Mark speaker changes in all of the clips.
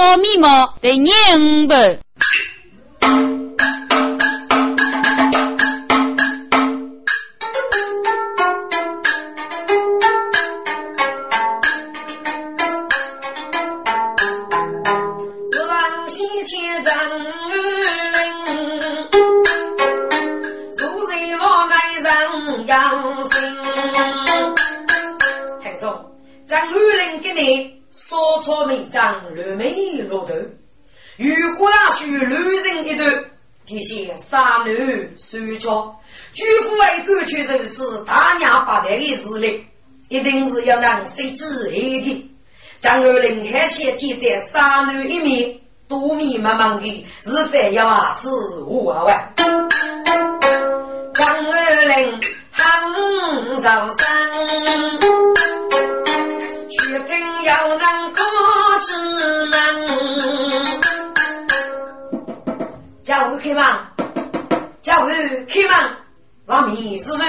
Speaker 1: 少密码得念五百。
Speaker 2: 却如此大娘八代的势力，一定是要让谁知黑的。张二林还先记得三女一面，多迷茫茫的，是非要啊是无啊万。张二林很上山。一定要能过之门，教务开门，教务开门，王明是谁？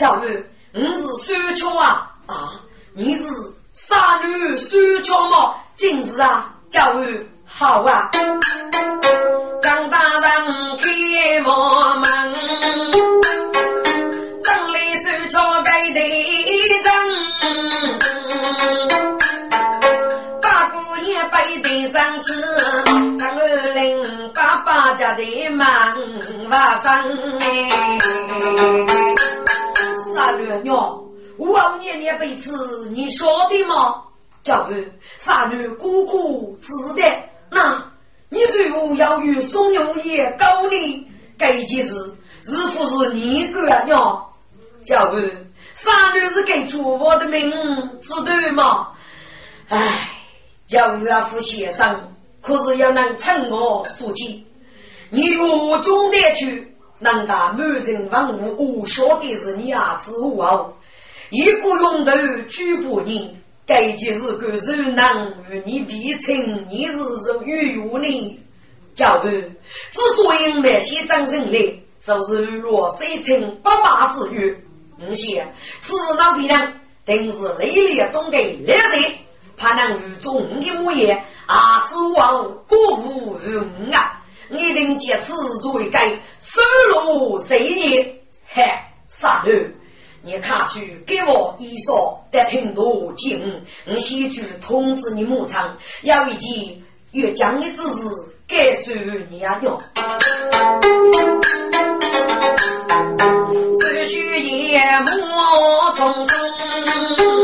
Speaker 2: 教务，你是苏桥啊？啊，你是杀女苏桥吗？今日啊，教务好啊，张大人开我门，张里苏桥盖的张。上去，张二林爸爸家的门瓦上哎，傻女娘，我年年被刺，你晓得吗？教父，傻女姑姑知道。那你随我要与宋永业告你，这件事是不是你干的？教父，傻女是给主我的名，知道吗？唉。要岳父先生，可是要能趁我所见，你我中得去，能打满人万物，我晓得是你儿子我，一个用头举不你，该件事个是能与你比称，你是受与有呢？教父之所以买些张人来，就是若水清八八之语，我想此事闹别人，定是雷烈东给烈人。怕能与众的模样，啊，指望国无用啊！一定借此作为该收入谁业？嘿，傻头，你看去给我衣裳得挺多金，我先去通知你牧场，要一件越江的指示，该收你啊用。思绪也莫匆匆。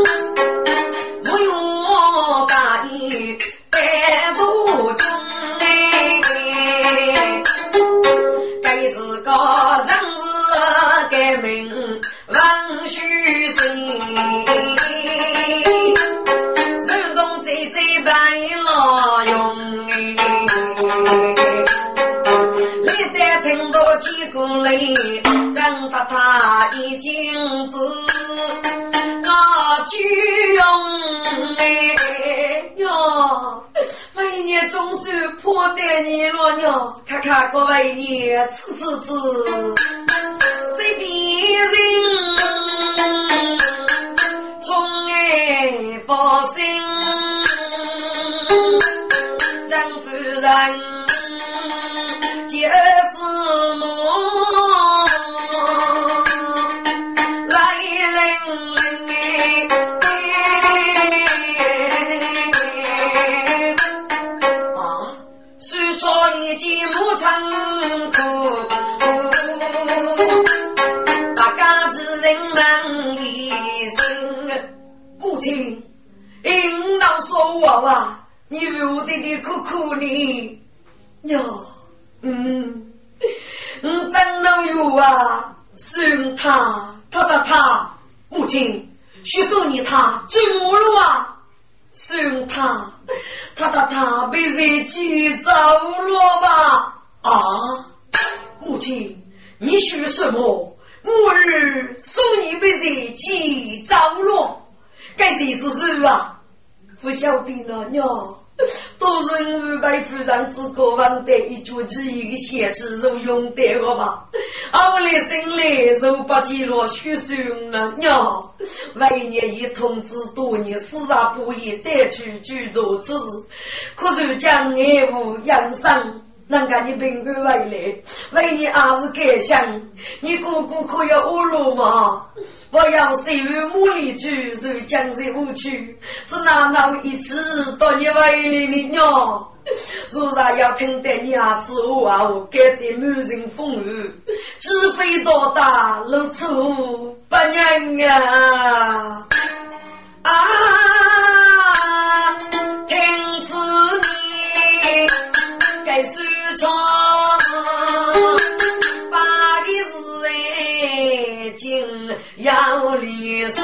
Speaker 2: 几个嘞，张太太已经知。巨用哎哟，每年总算破得你了呢，看看各位你吃吃吃，随便人从爱发心，张夫人就啊，你为我弟弟哭哭呢，哟，嗯，我怎能有啊？送他，他他他，母亲，许送你他怎么了啊？送他，他他他被人劫走了吧？啊，母亲，你说什么？我儿送你被人劫走了，该谁之事啊？不晓得呢，娘，都是孙五百夫人之国王的一脚之一个血字如用得我吧？我的心里如不记落血胸了娘，为你一通知多年，四大不言，带去居住之事，可是将爱无养生。人家你平安回来，为你儿子感想，你哥哥可要安乐吗？我要岁月母里去，受江水无去，只拿那一次到你怀里的娘。如然要听得你儿子话，我该得满人风雨，鸡飞多大露出不娘啊！啊，要离殇，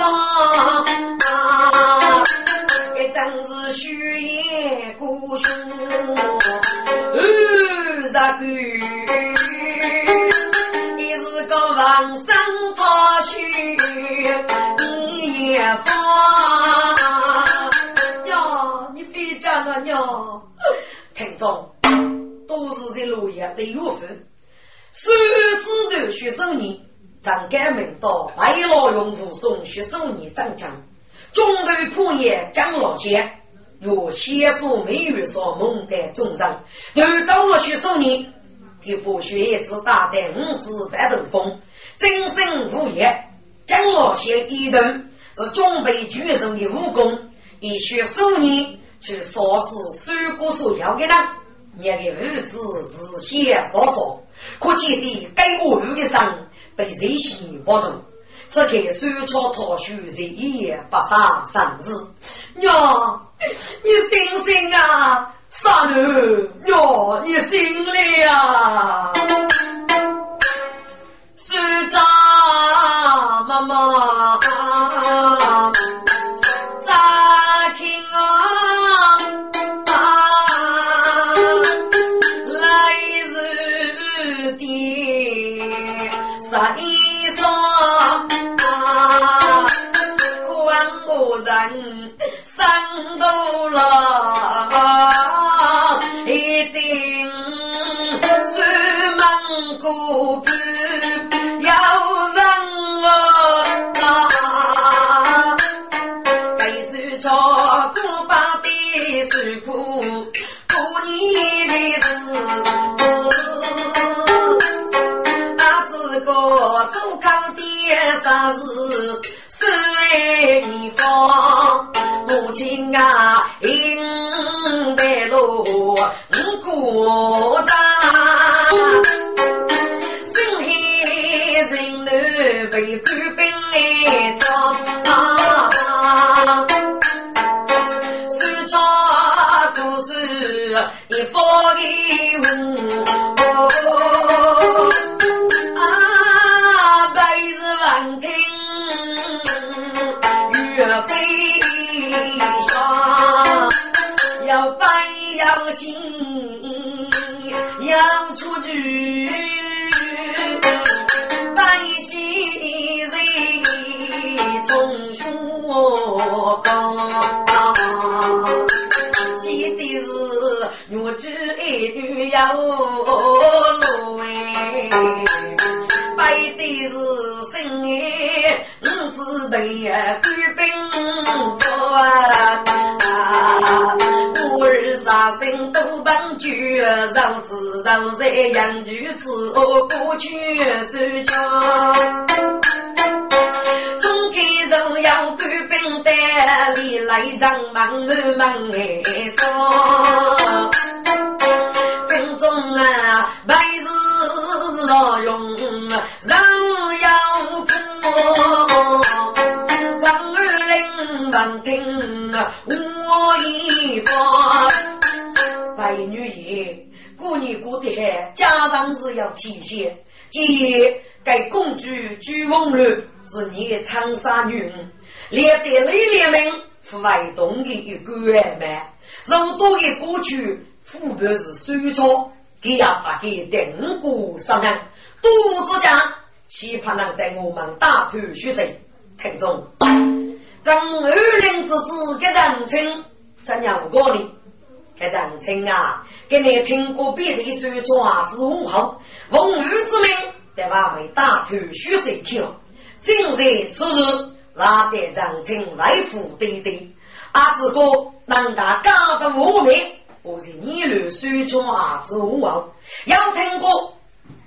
Speaker 2: 这真是虚言故事。二十个，你是个王生超虚，你也放。娘，你非讲了娘，听众。都是在落叶的月份，手指头学手年，张干明道白老用户送学手年张江，中头破业江老仙，有仙书美玉所蒙的众人，都找了学手年，就把学子打得五指白头风，真身无业。江老仙一头是准备举手的武功，以学手年去杀死水果所要的人。你的儿子是先少少，可见的该我儿的伤被人心不动，只看手抄逃书在一夜不杀三日。娘，你醒醒啊！傻女，娘，你醒了啊！是家妈妈。人生多了，儿女要路哎，拜的是生哎，五子辈啊，官兵做啊。杀生都帮酒，肉子肉在养菊子，过去收枪。中开人要官兵带，里来张忙满忙哎装。好，家常是要体现。今该公主朱凤楼是你的长沙女儿，连得雷连门父外东的一个外卖，肉多的过去父辈是收钞，给要把给定过上岸，多之家，希怕能带我们大头学生听众，正二零之子给人称怎样过呢？哎，长青啊，给你听过别的说传之武后，风雨之名，对吧？为大头虚水听。今日此日，拉得长青外父爹爹，阿子哥能打家的武名，我是你路说传之武后，要听过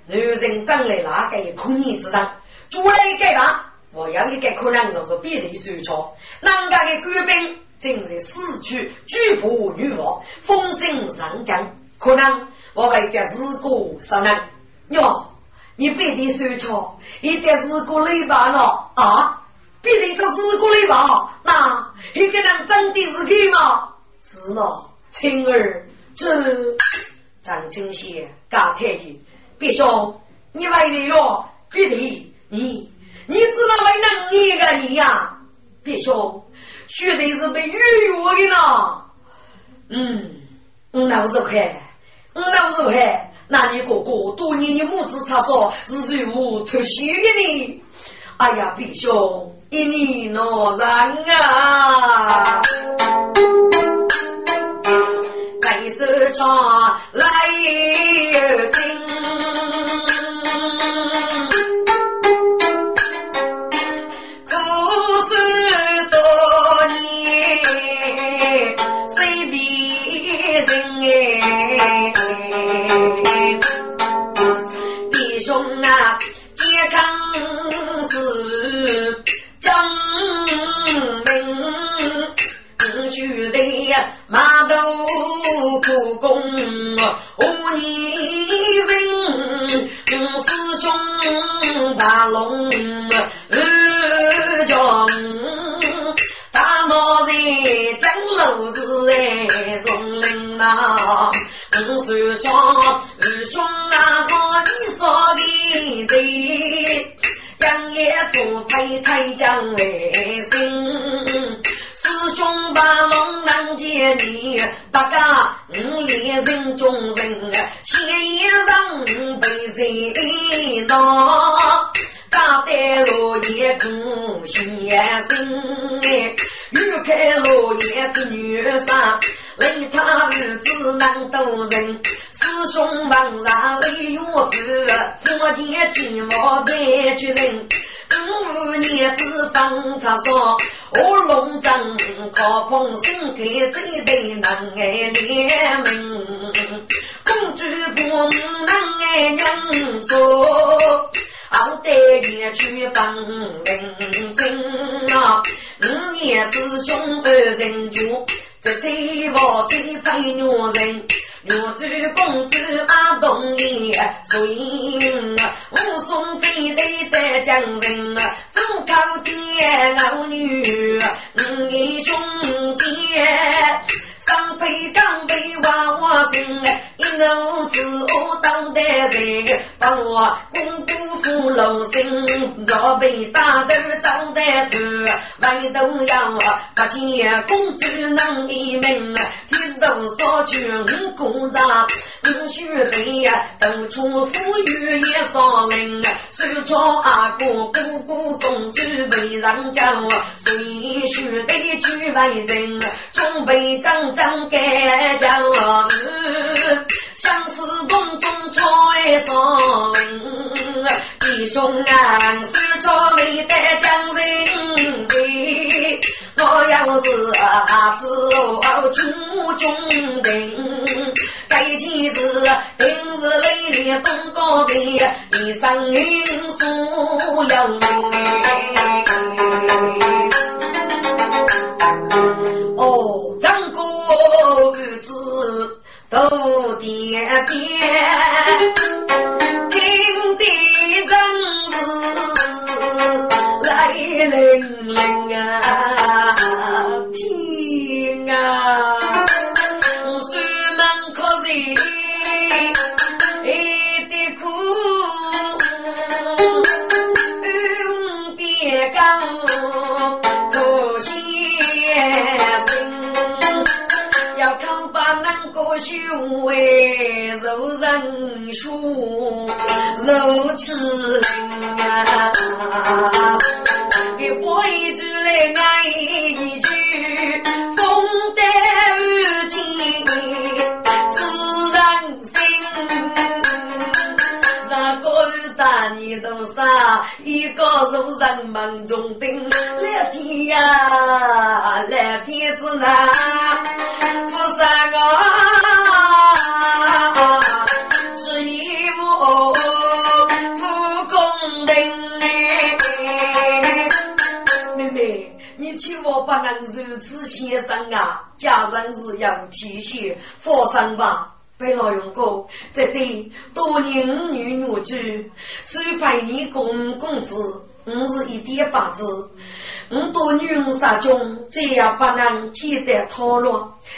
Speaker 2: 女人长来那个可疑之上，主来一吧，我要一个可能就是别的说传，哪家的官兵？正在死去举步女王，风声上将，可能我为的是个什么？哟，你别的说错，一定是个雷吧了啊！别的这是个雷吧？那一个人真的是个吗？是了，青儿，这张清贤高太医，别兄，你为了哟，别的你，你知道为能一个你呀，别兄。绝对是被预约的呢。嗯，那不是害，那不是快。那你哥哥多年的母子差说是如何脱血的呢？哎呀，弟兄，一年闹人啊！白手唱来听。我年人，师兄大龙二将，大闹在江楼子哎，松林呐，五叔长二兄啊，好你说的对，杨业做太太将为心。师兄把龙难见你，大家五连人中人，先一人被人闹，大得落叶空先生，欲开落叶子女上，雷他儿子难渡人，师兄忙上雷岳父，佛前寂寞待绝人。五年子方才说，我龙争靠碰心开最对能爱联盟，公主不能爱娘做，好歹也去放领情啊！五年师兄二人就在最房最配女人。若主公主阿东爷，所以武松最对的将人，走靠爹老女，五爷兄姐。上辈刚被娃娃生，一脑子我当得人，把我公姑父老生，早被大头长得头，外头要不见公主能一命，天头少去五公丈，五须黑呀，当初富裕也少人，手抄阿哥姑姑公主为人教，谁须得去为人，准备长。张盖将我相思宫中吹送，弟兄俺手抄没得将人的，我要是阿子哦出中定，该几日平日里里东高人，一生因素要都点点，听的人忙中等，来天呀，来天子呐，富三个是一幕不公等妹妹，你千万不能如此先生啊！家人是要体恤，放心吧。被老用过，在这多年五女女居，虽陪你公公子，我是一点八字。我多女杀中，这样不能简单讨论。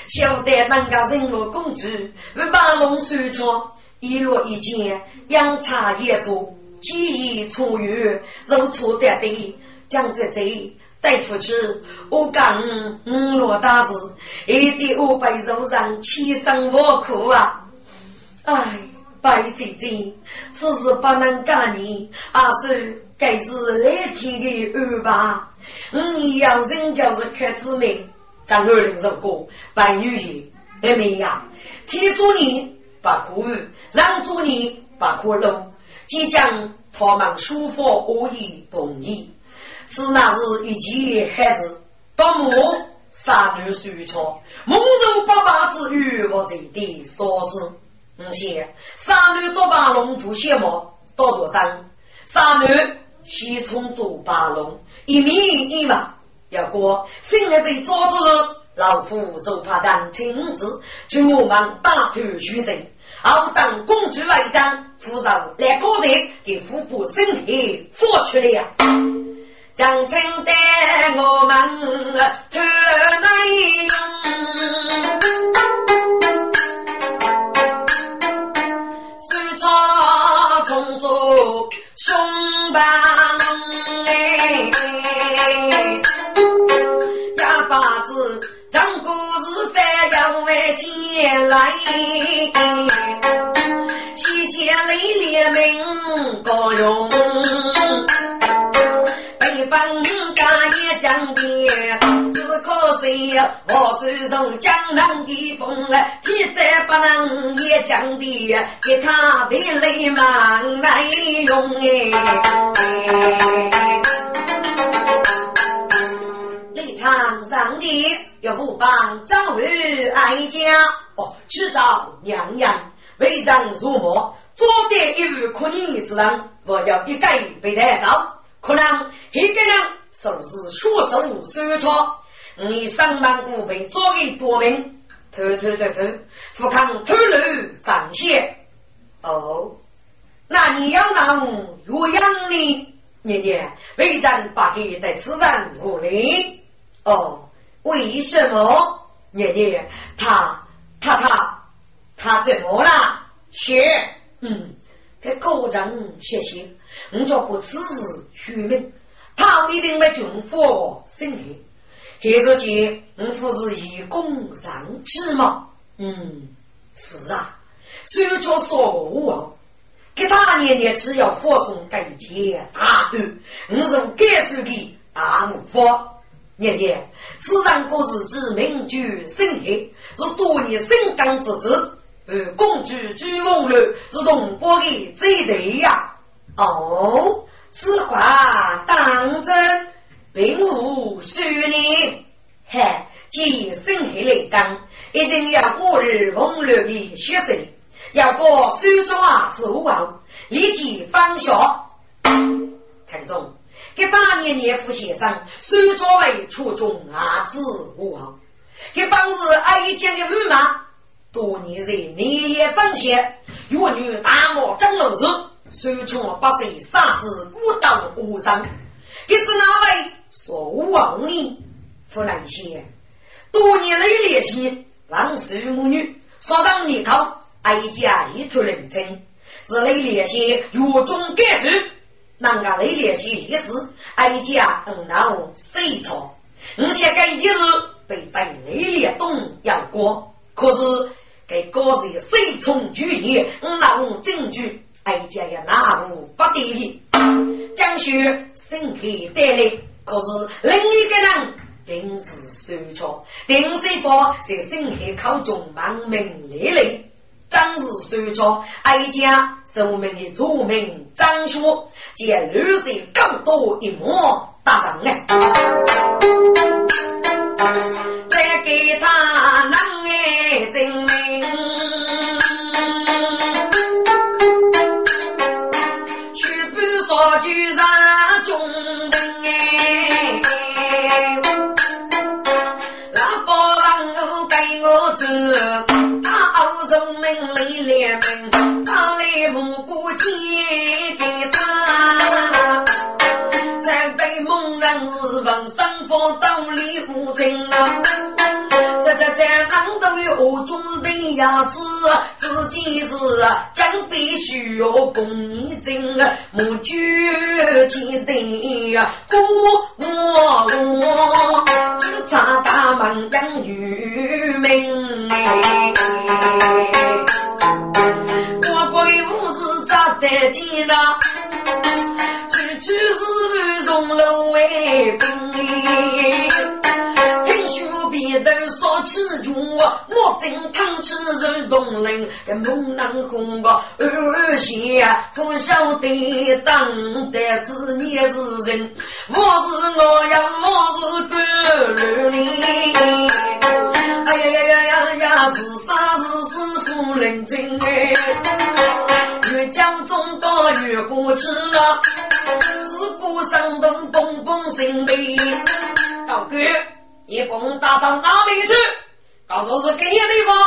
Speaker 2: 晓得人家人落公主，不把龙收场，一落一件，阳差也错，记忆错余，如错的对，讲在这。对不起，我讲五落大事，一定我被受伤，千辛万苦啊！哎，白姐姐，此事不能干你，阿是该是来天的安排。你要人就是开子命，张二林说过，白女婿妹妹呀，天助你不可遇，让助你不可漏，即将他们书法恶意同意。是那是一件还是到末三女水错，梦中八八之语我这的说是，嗯，先三女多把龙珠羡慕多多山，三女西冲做八龙一米一码，要过新来被抓住老夫手帕战亲自去我们大头虚神，好等公主来将扶手来个人给腹部身体放出来呀。将青带我们团内要为钱来，西钱来连名高用。本家也讲的，只可惜我手中江南的风，天再不能也讲的，给他的泪满来用哎。立场上的要不帮张玉哀家哦，去找娘娘为丈入魔，做得一日可逆之人，我要一概被带走。可能一个人手是血手手抄，你上班股被捉给多名，偷偷偷偷，富康偷漏彰显。哦，那你要拿我岳阳呢？年年为咱把给带此人无礼。哦，为什么？年年他他他他怎么了？学，嗯，给高人学习。我叫过此事虚名，他一定没军火身体。孩子姐我父是以功上去吗？嗯，是啊。虽然说说我，给他年年只要发送给钱大案，我是该受的大无法。年年，此上国是之名居深黑，是多年深耕之子，而公主居翁楼是东坡的最对呀。哦，此话当真，并无虚拟。嘿，既生黑来章，一定要过日风流的学生，要过苏州之武后，立即放下。看中，给大年年副先生苏州为初中儿子武后，给当时阿姨讲的母妈，多年在年夜张显，岳女大漠张老师。手枪八岁杀死孤岛无伤，给是哪位说王呢？湖南县多年来联系王氏母女，少当年头哀家一头认真，是来联系狱中改主，哪个来联系一事？哀家嗯闹谁错？我想该一日被带雷烈东要过，可是给高人谁从举义，我闹证据。哀家也拿无不得的，江雪身体带来，可是另一个人定是受挫，定是把在身体口中亡命累累。张
Speaker 3: 日收着，哀家寿命的著名张学，见绿色更多一幕打上来，
Speaker 2: 再给他能哎证明，去不说句上中等哎，那波浪都给我走。门里来联名，他来蒙古借给他。在被蒙人是问生活道理不清啊。这这这人都有何种的样子？自己是将必须要公义正啊，莫举起的呀，我我我，只差大门养渔民我鬼五是咋得劲了？区区是万重楼为兵。别头烧起酒，我正烫起肉冻人，跟猛男红个二线，不晓得当得子你是人，我是我呀，我是官人哎呀呀呀呀呀，是啥是师傅认真哎，越讲中国越过去了，自古山东蹦蹦心悲，高你蹦跶到哪里去？告诉是给你的地方。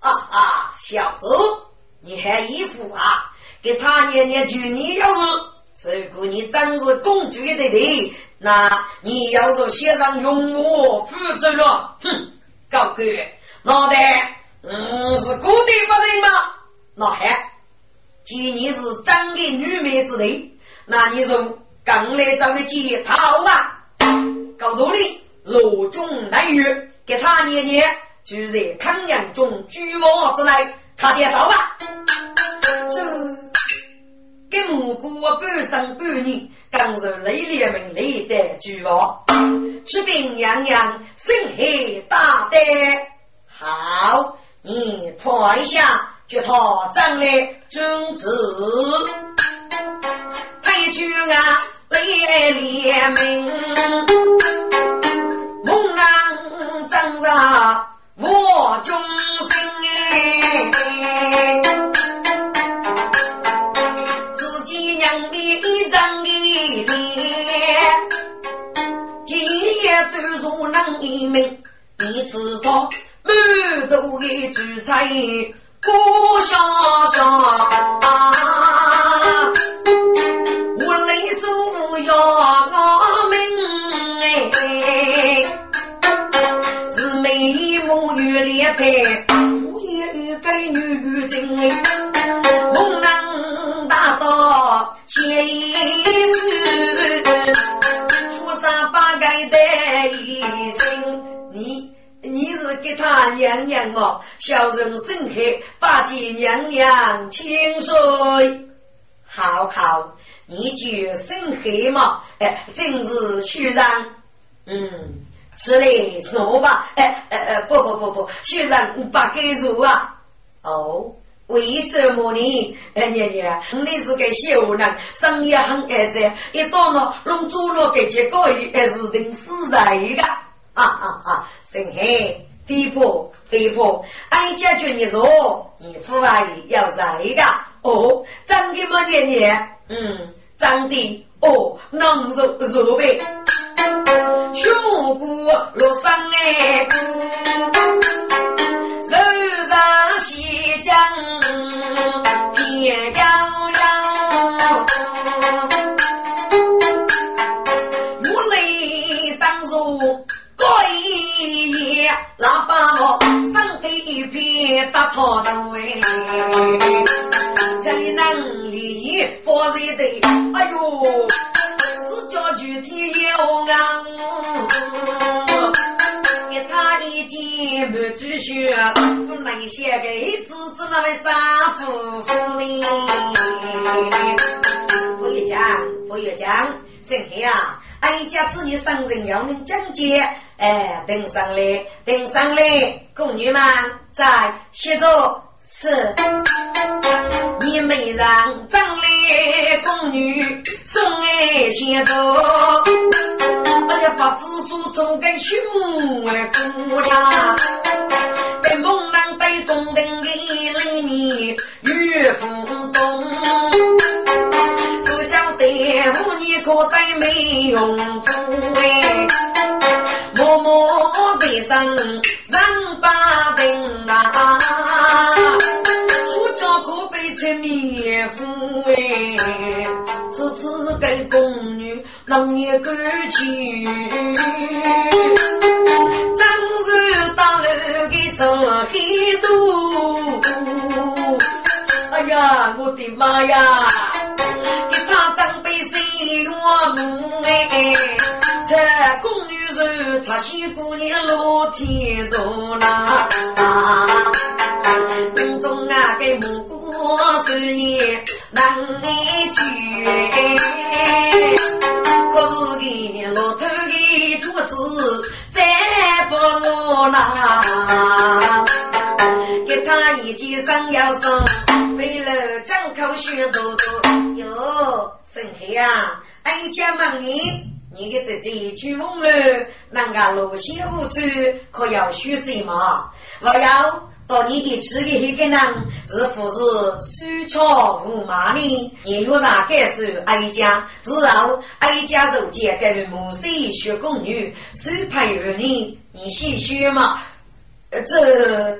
Speaker 2: 啊啊，小子，你还衣服啊？给他念念句，你要是如果你真是公主的地，那你要是先上用我负责了，哼，高哥，脑袋嗯是固定不人吗？那还，既你是真的女妹子的，那你就刚来找个姐套啊，告诉你。若中难遇，给他年年住在康阳中居卧之内，他点走吧。这跟蘑菇半生半年，刚是雷烈门雷的居卧，吃兵洋洋，心黑大胆。好，你拖一下，就他长来君子。太君啊，雷烈门。我忠心哎，自己娘的一张的脸，今夜都如能一命，你知道满肚的主菜不下下啊，我泪手要小人生客，八戒娘娘千岁，好好，你就生黑嘛，哎，真是虚让，嗯。是嘞，是我吧？哎哎哎，不不不不，学生不给入啊！哦，为什么呢？哎娘娘，你是个小人，生意很爱在，一到了弄猪肉给结高鱼，还是定死人的。啊啊啊！生黑飞婆飞婆，俺解决你说，你父阿姨要谁的？哦，长的么娘娘？嗯，长的哦，能入入呗。血蘑菇落山哎，手上西江偏摇夜，喇叭声身体偏打头灯哎，这里能力发热的，哎呦！叫具体有啊，给他一件满纸血，不能写给子子那位三夫妇呢。不要讲，不要讲，生黑啊！俺家子女生人要能讲解，哎，登上来，登上来，宫女们在写着是，你没让张来宫女送爱先走，哎呀，把子书做给畜牧哎姑娘，在猛男对宫廷妇女可带没用处哎，默默背上上把灯啊。灭夫哎，此次给宫女能也够去，真是大楼给走黑度。哎呀，我的妈呀！给他长辈谁我母哎，这宫女人擦洗姑娘落天多啦，宫中啊给母姑。我是也难一句，可是给老头的桌子再不我啦，给他一件上腰生，为了张口学多多。哟，孙黑呀，哀家问你，你的这这句梦了，那个罗西无处可要学什么？我要。到你的吃的那个人是不是手巧无马呢？也有啥感受？哀家之后，哀家如今跟母亲学宫女，手配儿女，你细学吗？这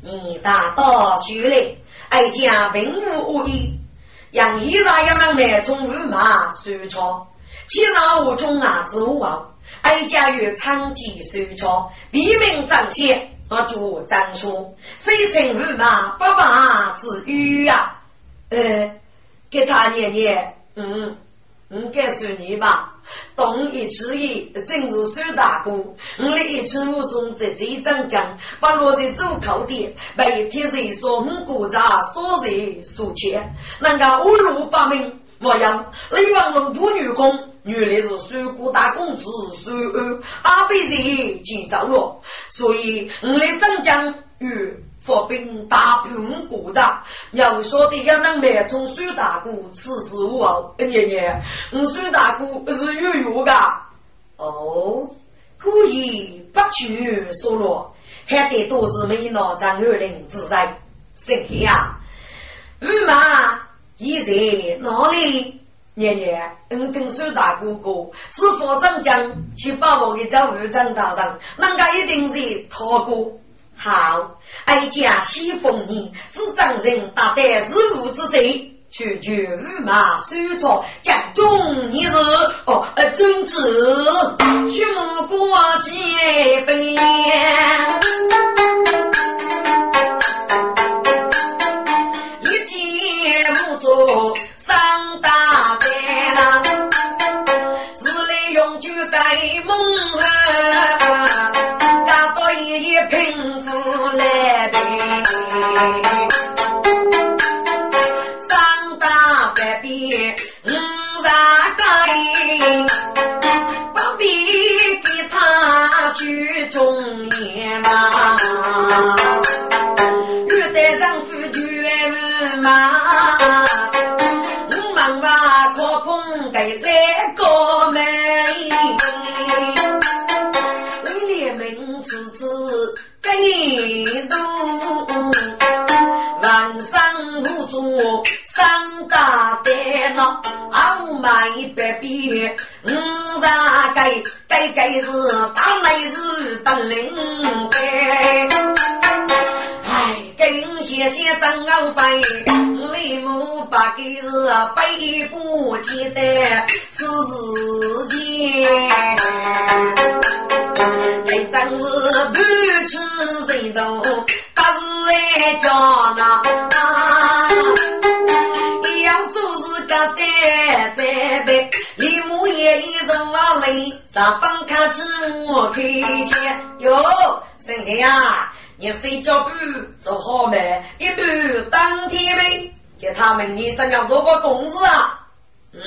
Speaker 2: 你大道学嘞，哀家并无恶意恶意，让衣裳也能来从无马手巧，其上我中啊之物啊，哀家与长吉手巧，避名彰显。我就张说，谁称五马不马之语啊？呃，给他念念，嗯，嗯，该是你吧？东一之一，正是孙大哥。我的一次武松在这张江，把落在走口的，被天水说五国家所人所欠，那个五路八名，我要雷王龙主女工。原来是水果大公子水安阿辈人建造了，所以我来镇江与发兵打平国家。要晓得要能买从水大哥此时无后，爷爷，我水大哥是有用的。哦，故意不去说了，还得多是没拿张二林自在。谁呀？五马已在哪里？年年，我听说大哥哥是副长将，去把我给找副长大人，人家一定是他哥。好，哀家喜奉你，知长人大胆是无之贼，区区五马手镯，将中你是哦，君子血目过西飞。来 Thank you. 背不记得自己，那真是不吃人头，可是爱家那，要做事个得在背，李木也一人往里，上方看起我开钱哟，生黑呀。你睡觉不做好没？一半当天兵，给他们你怎样做个工资啊？嗯，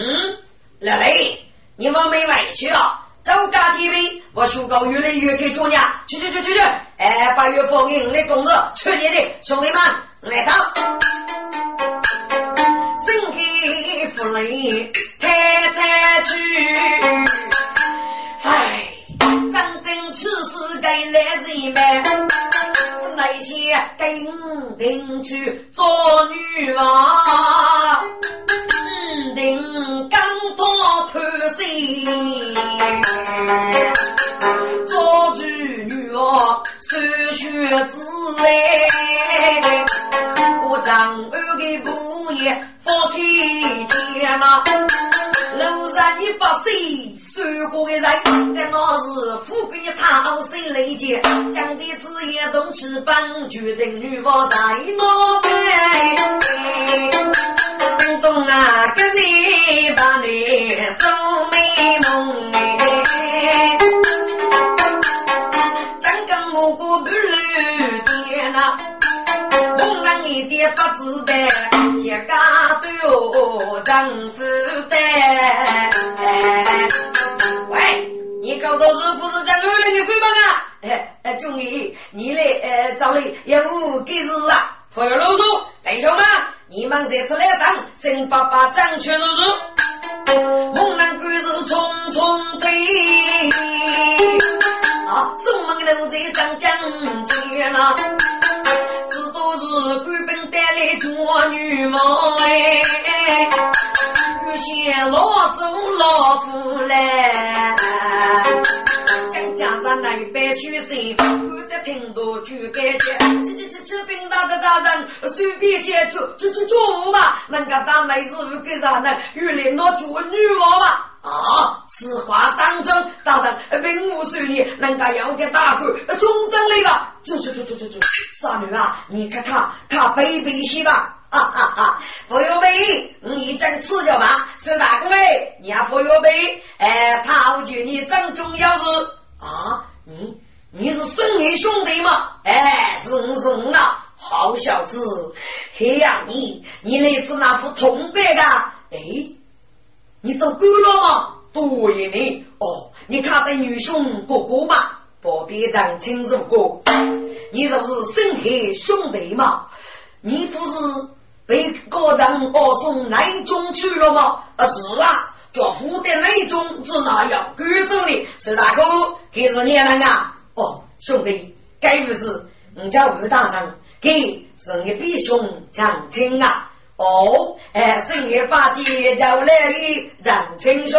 Speaker 2: 老雷，你们没委屈啊？
Speaker 4: 周家 TV，我宣告越来越开做娘，去去去去去！哎，八月放映的工资，去你的兄弟们来走。
Speaker 2: 身体福利太太去，唉，真正此事该来人们，那些跟定去做女娃。定刚脱脱身，做主女儿收学子哎，我丈二的布业放开钱呐，楼上一把水收过的人，但那是富贵讨生累劫，讲的子也动翅膀，决定女娃在哪边。中啊，个人把你做美梦哎，一点不知道，天家都丈夫的。喂，你搞到是不是在哪里的飞吧啊？哎哎，终于你来呃找你业务给事啊，不要啰嗦，弟兄们。你们这次来当新爸爸，正确日子，猛男鬼是匆匆的啊！送门楼在上江前呐，这都是官兵带来做女貌哎，有些老祖老夫嘞。加上那一百学生，我的听到就感觉，去去去去，兵大的大人随便写出就就做吧，人家当内师傅给啥呢？有领导做女娃吧？啊，此话当真？大人并无随你，人家要给大官中正来吧？走走走走走走，傻女啊，你看看看背背些吧。哈哈哈！傅有备，你正吃着吧？是大哥哎，你要傅有备，哎，他觉你正重要是。啊，你你是孙儿兄弟吗？哎，是我是啊，好小子！嘿呀，你你来自那副铜板的？哎，你做官了吗？对呢。哦，你看得女兄哥哥吗？不必长亲如过。你这是孙儿兄弟吗？你不是被高长二送内中去了吗？啊，是啊。叫虎的那种是哪样？贵州的，是大哥，给是你那个？哦，兄弟，该不是我家吴大人，给是你弟兄讲亲啊？哦，哎，生日八戒叫来的长亲兄，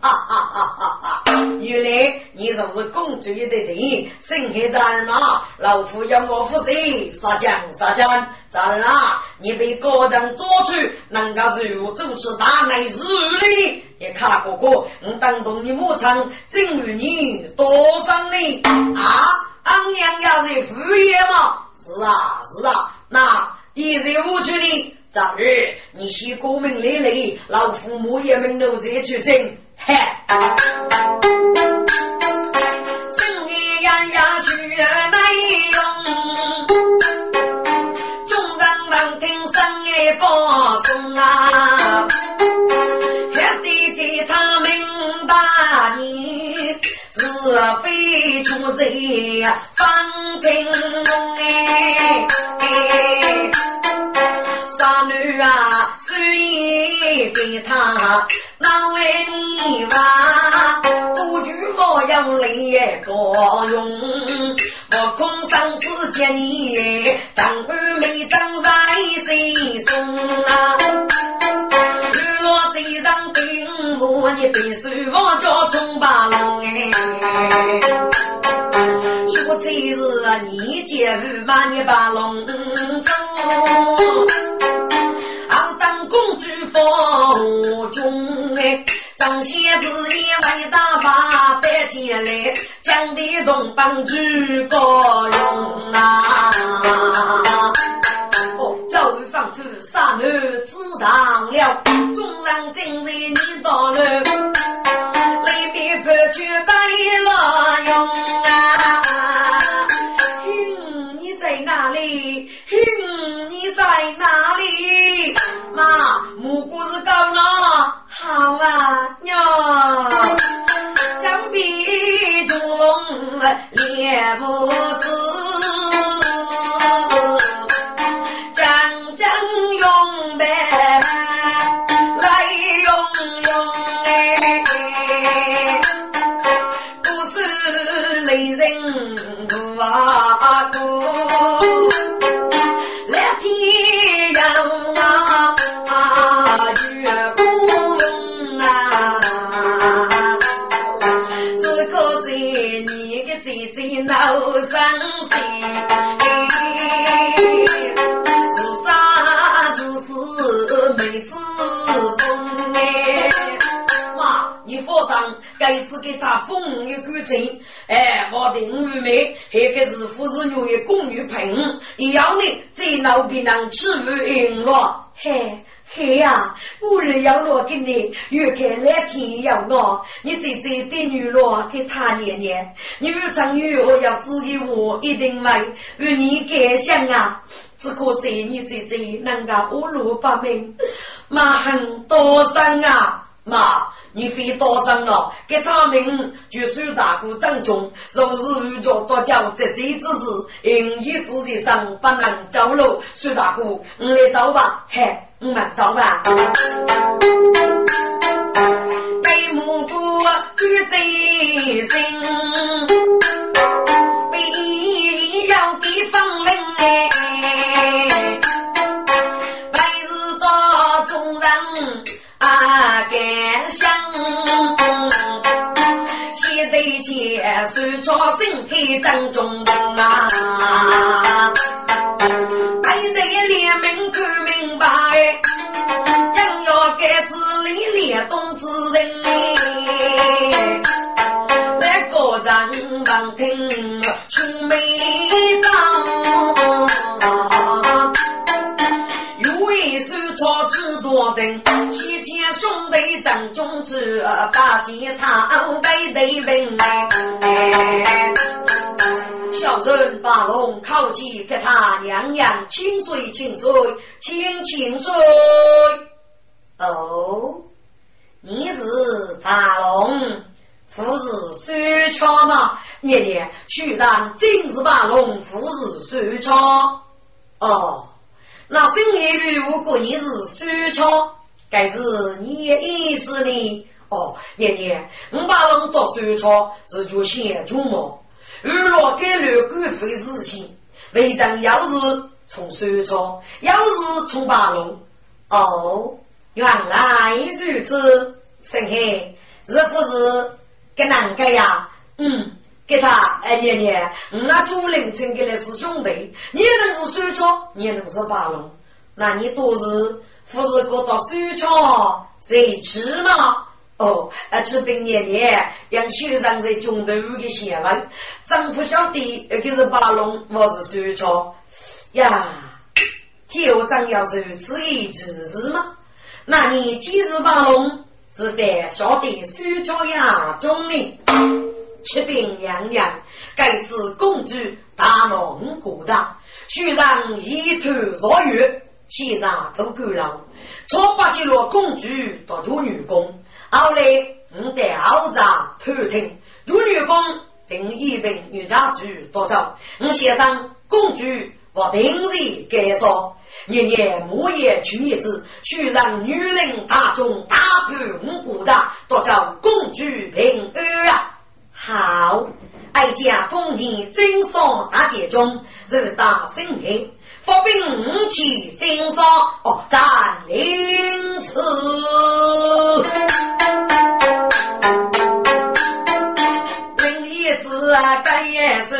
Speaker 2: 哈哈哈哈哈！原来你就是公主的弟，生日在嘛？老夫要我服谁？杀将杀将！咋啦？你被高人捉去，能够如主持大内事来的？你看哥哥，我当动你母亲，赠与你多少呢？啊，俺娘要是副业嘛？是啊，是啊，那一日无去呢？早日你先光明磊磊，老父母也们都在去争，嘿。生意呀呀学内容。听声音放松啊，还得给他们打理，是非出在方正哎。傻女啊，虽给他难为你吧，多句话要来高用。我空上世间你，张二妹长在心松啊。日落最上顶，我一杯水我叫冲八龙哎。说这是你姐夫把你把龙走，当公主封中哎。张仙子也为大把带进来，将的东帮举高用啊！哦，教育方子杀女自当了，众人今日你到了，里面不去白了用啊！哼，你在哪里？哼，你在哪里？妈，木瓜是讲了，好啊，娘。江边捉也不迟，江江涌涌，人。闹伤心。是啥是是妹子风哎？妈，你放心，这次给他封一个正。哎，我的五妹，还个是富士女的宫女朋，一样的最闹别人欺负人了。嘿。嘿呀，我日要落给你，越看蓝天要我，你这这对女落给他念念，你日长女我要指给我一定会与你感想啊！只可惜你这这能够五路八门，妈很多伤啊！妈，你非多伤了，给他们就算大姑长中，若是遇着多叫这这之事，因一自己上不能走路，孙大姑，你来走吧，嘿。我们走吧。
Speaker 5: 给母猪举贼心，必要给风铃哎。白日到众人啊感想，现在见手抄心配正中人啊。还得连门看明白。人要该治理联动之人，来个人旁听青梅章，有为手抄知多等，提前兄弟正中之，把吉他背对门。小人把龙靠近，给他娘娘清水清水清清水。
Speaker 2: 哦，你是大龙，夫是水桥吗？年年居然真是大龙，夫是水桥。哦，那深夜雨如果你是水桥，该是你的意思呢？哦，年年我把龙到水桥是就先出么？娱乐给六股费事情，为将要是从水桥，要是从八龙。哦。原来如此，沈黑是不是跟哪个呀？嗯，给他哎年年，我朱林村给的是兄弟，你能是水桥，你能是八龙，那你都是不是过到水桥谁吃吗？哦，而且本年年让学生在中头给写完，丈夫晓得呃，就是八龙，我是水桥呀。酋长要是如此一指示吗？那你既是八龙，是得晓得苏桥呀中呢？启禀娘娘，该次公主大龙鼓掌，须让一头若月，先上都够了。超八级罗公主到入女宫，后来我得后长偷听入女宫，并一并女家主多走。我先生公主我定日该说。年年木叶群叶子，须让女人大众大步五鼓掌，多叫公主平安啊！好，哀家封你真上大街中，入大圣门，发兵五骑真上哦，占领此。林叶子啊，干也是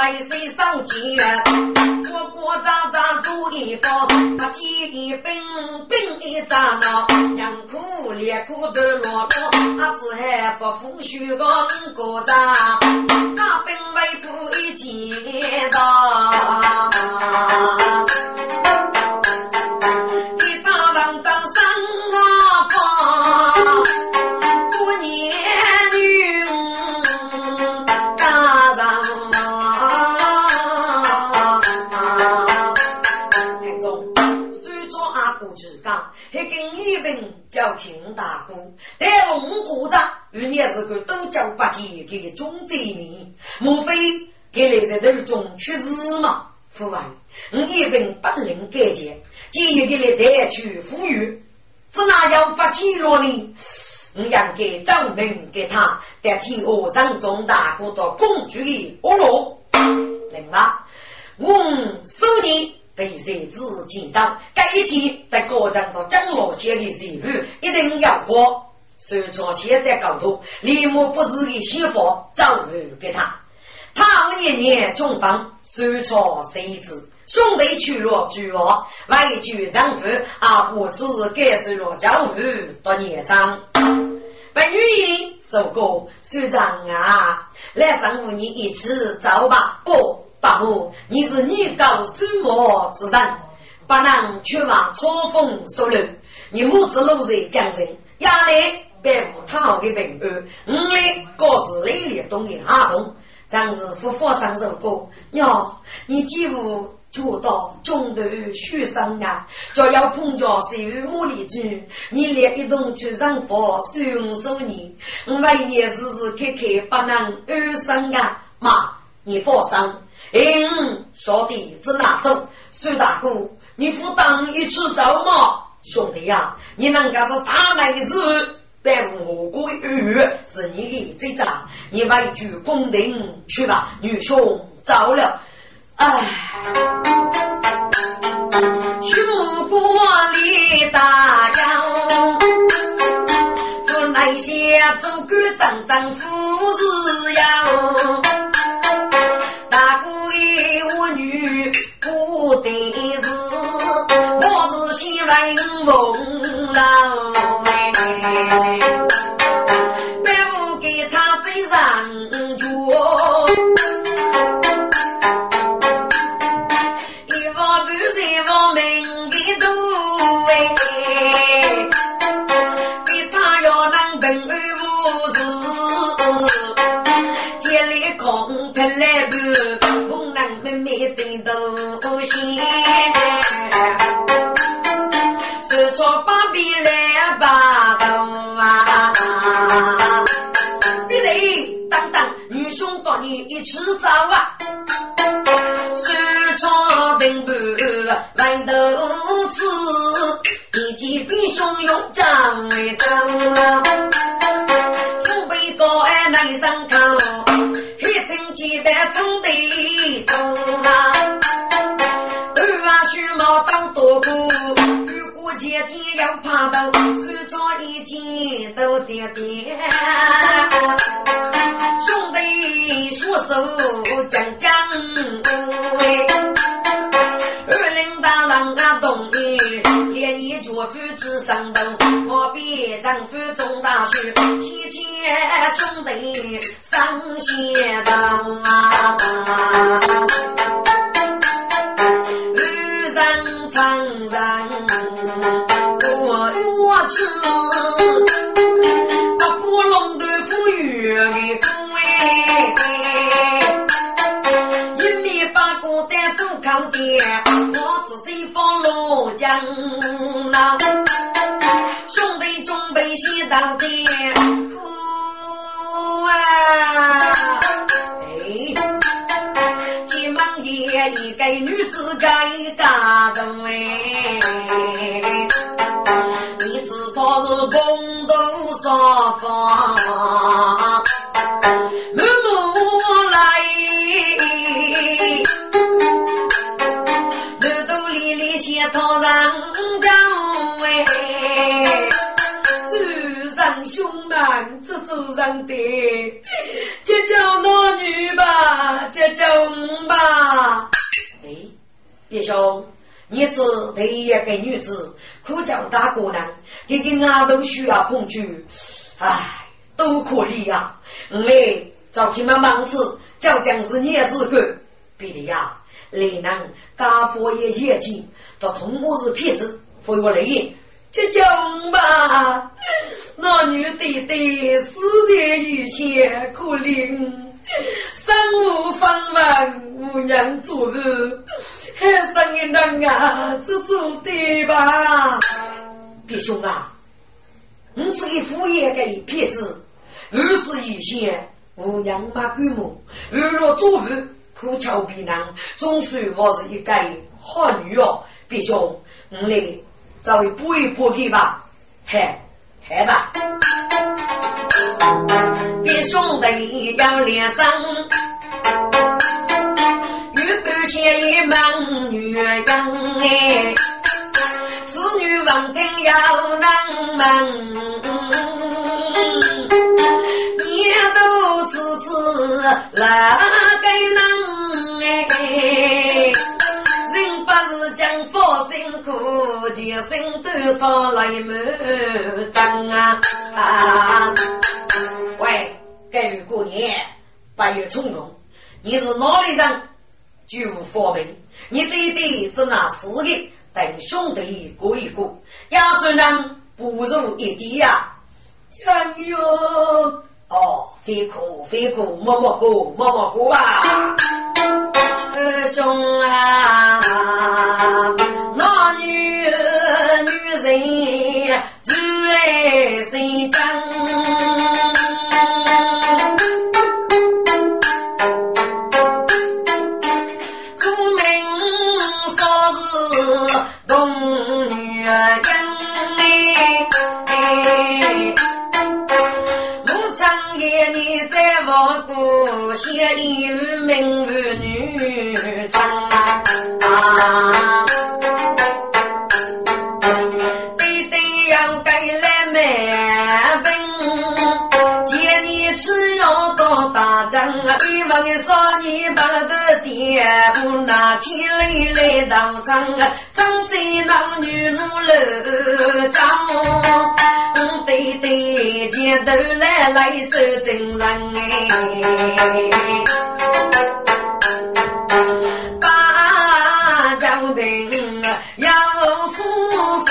Speaker 2: 上来谁上前，国国张张做一方，他几一兵兵一张了，两苦连苦都落落，他只还不服输个五个张，大兵为父一见到。也是个都叫八戒给中贼民，莫非给来在途中去世吗？父王，我一本不能改结，今日给来带去富裕，只拿要八戒了呢？我养给张明给他代替我上中大国的公主的恶罗。另外，我收你被谁子紧张，该一起在高长到张老先的媳妇一定要过。虽说现在高头，李某不是的媳妇，早日给他。他年年重帮，手抄谁子。兄弟去了俱我，外举丈夫啊，不知该受了教育多年长。本女人受过学长啊，来上午你一起走吧。不，爸母，你是你高手墨之人，不能去往冲锋受路。你母子路在江人，压力白无他好的平安。五里各是累累东的阿东，张子夫妇上受过。娘，你几乎。做到中途学生啊，就要碰着谁与茉莉君，你连一同去上佛送送你，我每年时时刻刻不能安生啊！妈，你放心，嗯，小弟只拿走。苏大哥，你负担一起走吗？兄弟呀，你能够是大来的事，别无辜于是你的罪责，你为句公平去吧，女兄走了。哎，
Speaker 5: 树过里大江，做那些做官张张富士呀，我女不得志，我是西来梦郎。妹迟早啊！
Speaker 2: 你
Speaker 5: 知道是公斗双方，默默来，兜兜里里先讨人家哎，
Speaker 2: 主上兄们，这主上的，这叫男女吧，这叫我吧。弟兄，你是第一个女子，可叫大姑娘，这个俺都需要捧去，唉，都可以呀。我来找他们忙子，叫将士你也是个，别的呀，来人家佛爷眼睛，他同我是骗子，非我来也。这讲吧，那女的的世界有限，可怜。身无分文，无人做日，还生一人啊，这做对吧？弟兄啊，你是个敷衍的骗子，二是有限，无人马规模，二若做事苦巧别难，总算我是一个好女哦。弟兄，你来找位补一补给吧，嘿，嗨吧。别兄弟要连上，玉半仙一门女人哎，子女闻听要难门，年都次次来给能苦，今生都他来满张啊！喂，该月过年，八月冲动，你是哪里人？居无佛名，你弟弟只拿四个，等兄弟过一过，压岁人不如一弟呀！
Speaker 6: 哎呦，
Speaker 2: 哦，非哭非哭，默默过默默过吧。二 兄啊，人只为谁争？苦命少是动女人哎，我长夜你有名妇女。啊！大张啊！一问少年不得爹，不拿钱来来当场啊！张嘴男女怒了张，弟弟见头来来受真人哎。要吃的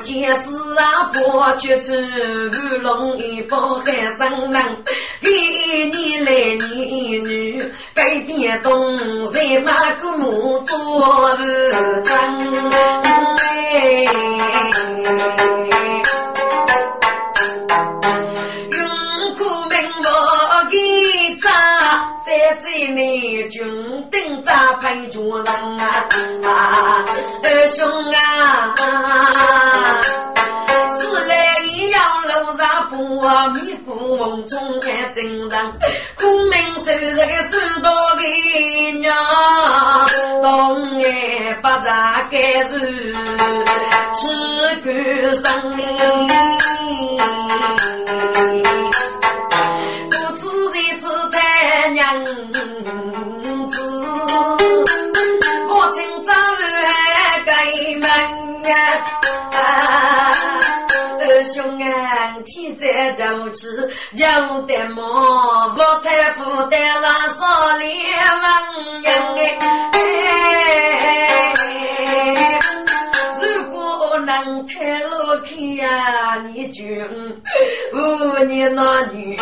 Speaker 2: 见是啊，破绝处龙一包海生人，一年来年女，该点东在马个木做不成哎。扎，反正你军丁扎配做人啊，二兄啊。是来要路上不迷糊梦中看真人，苦命受这个受到的娘，东爱不咋该受，只管生命。娘子，我今早还开门啊。兄啊，天在走去，有的么？不太负担了，少连王娘哎。如果能太落去呀，你就无你那女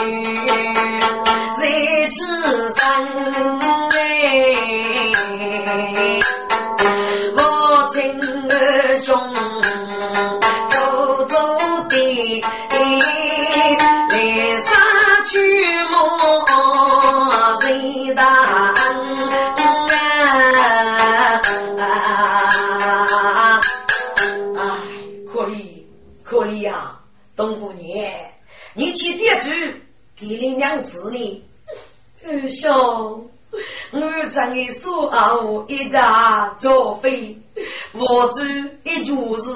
Speaker 2: 在此我正的说傲一扎作废，我主一就是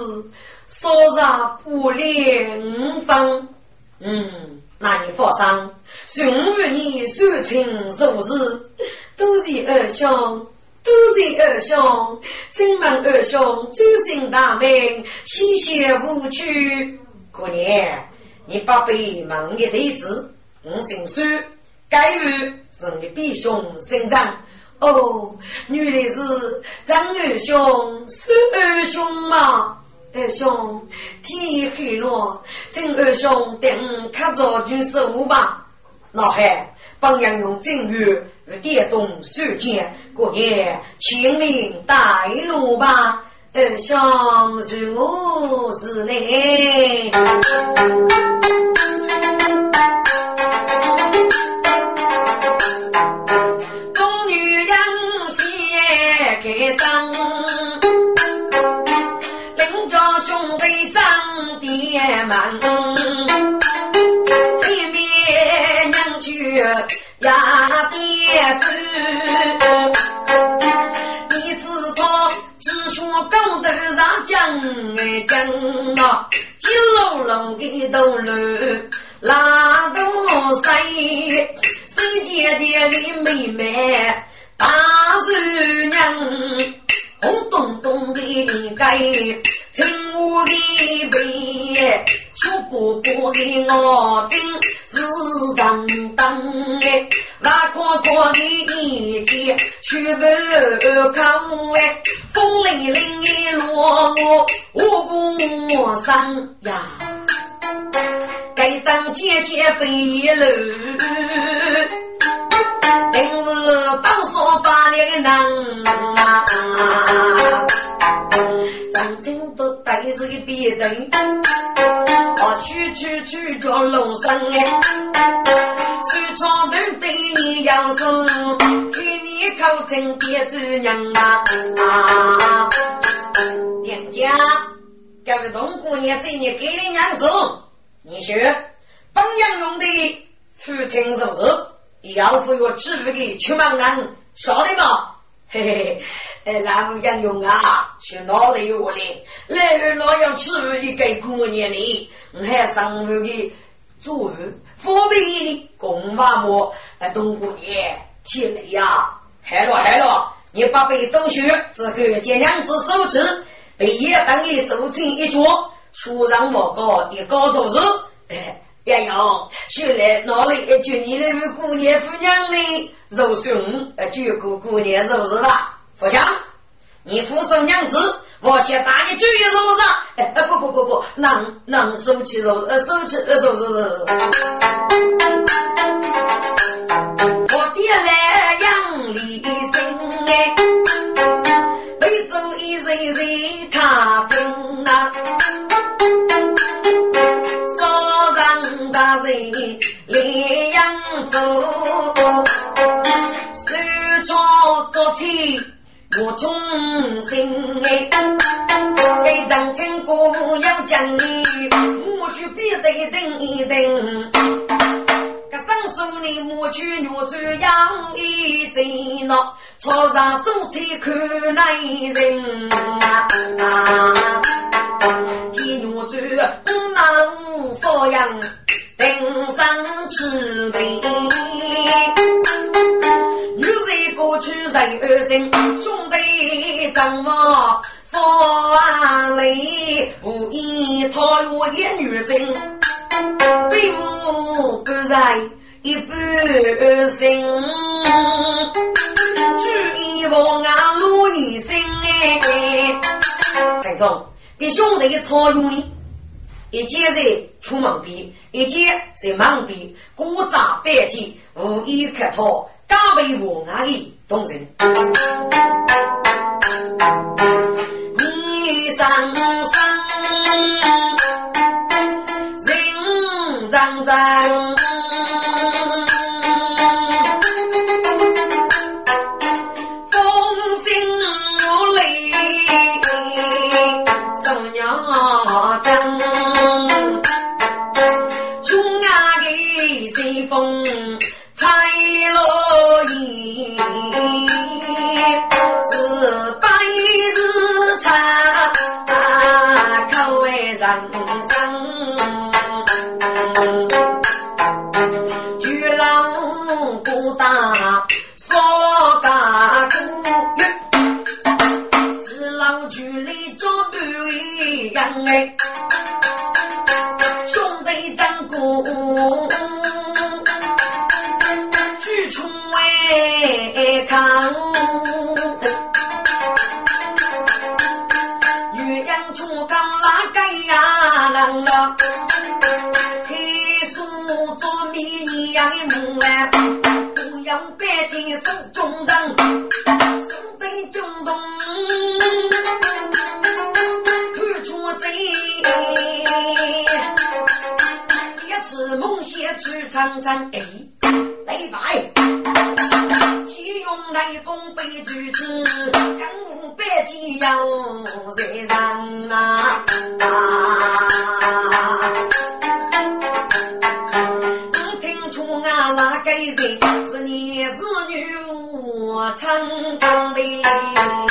Speaker 2: 烧上不连五分。嗯，那你放心，兄与你说情如是，都是二兄，都是二兄，请问二兄周姓大名，谢谢无趣。姑娘，你把背问一对子，我姓孙，
Speaker 7: 该日是你弟兄生长。哦，原来是张二兄是二兄嘛？二兄，天黑了，请二兄带我看着军手吧。老汉，帮杨用正月电动手剑，过年请领带路吧。二兄是我是来。
Speaker 2: 呀爹子，你知道只说高头上讲哎讲啊，金龙龙的头颅拉东西，谁家的妹妹大叔娘，红彤彤的盖，青乌的被。说不过的我真是上当哎，那可可的一天去不康哎，风凛凛的落我我过山呀，该当接些飞楼，定是当说八年人啊，真正都带是个别人。去去去叫龙生哎，苏昌文对你要说，给你口称爹主娘啊！娘家，这位东姑娘这年给的娘子，你说帮养用的父亲是不是？要服有智慧的出门人，晓得吗？嘿嘿。哎，那不杨勇啊，是哪里有嘞？来人哪要吃一个过年的，还上午的做饭，方便的公妈么？哎，东过年天雷呀，害了害了！你把被都学，这个见两只手指，被一等于手紧一脚，书上莫高一高手指。哎，杨勇，学来哪里一句你那位姑娘姑娘的肉胸，呃，就过过年是不是吧？福祥，你父生娘子，我先打你嘴是不是？哎，不不不不，能能收起肉，呃，收起呃，收收收。我爹来养李生哎，让大人来扬州，手抄国旗。我忠心哎，给长青哥要讲理，我去必得等一等。个生手里莫去牛猪养一阵咯，草上种菜看那人啊，鸡牛猪五哪五放养，顶上吃呗。过去人二生，兄弟怎么放里？无意讨我一女真，悲母不在一半心，只一望啊路一生哎。听众，别兄弟讨用你，一件在出门边，一件在门边，过早百计，无意客套。加倍我爱的同仁，你上山人张张。去长征哎，来吧，既用来攻北拒之，江湖北京要人人啊。那个人是男是女，我常常问。